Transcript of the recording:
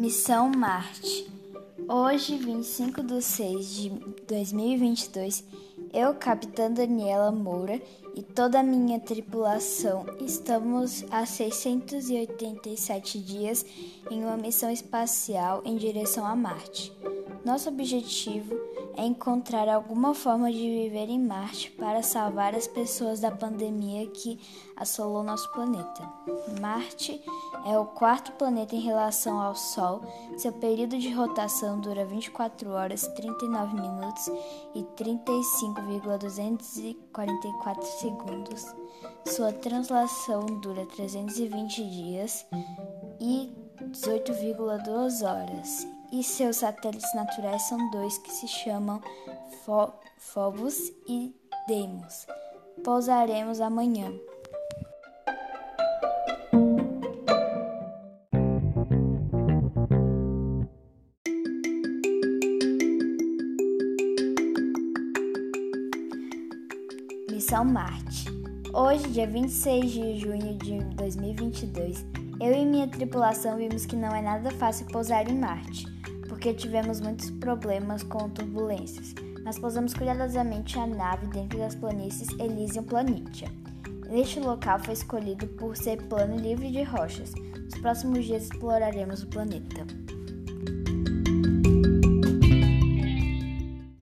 Missão Marte. Hoje, 25 de 6 de 2022, eu, Capitã Daniela Moura e toda a minha tripulação estamos há 687 dias em uma missão espacial em direção a Marte. Nosso objetivo é encontrar alguma forma de viver em Marte para salvar as pessoas da pandemia que assolou nosso planeta. Marte é o quarto planeta em relação ao Sol. Seu período de rotação dura 24 horas, 39 minutos e 35,244 segundos. Sua translação dura 320 dias e 18,2 horas e seus satélites naturais são dois que se chamam Phobos e Deimos. Pousaremos amanhã. Missão Marte. Hoje, dia 26 de junho de 2022, eu e minha tripulação vimos que não é nada fácil pousar em Marte porque tivemos muitos problemas com turbulências. Nós pousamos cuidadosamente a nave dentro das planícies Elysium Planitia. Este local foi escolhido por ser plano livre de rochas. Nos próximos dias exploraremos o planeta.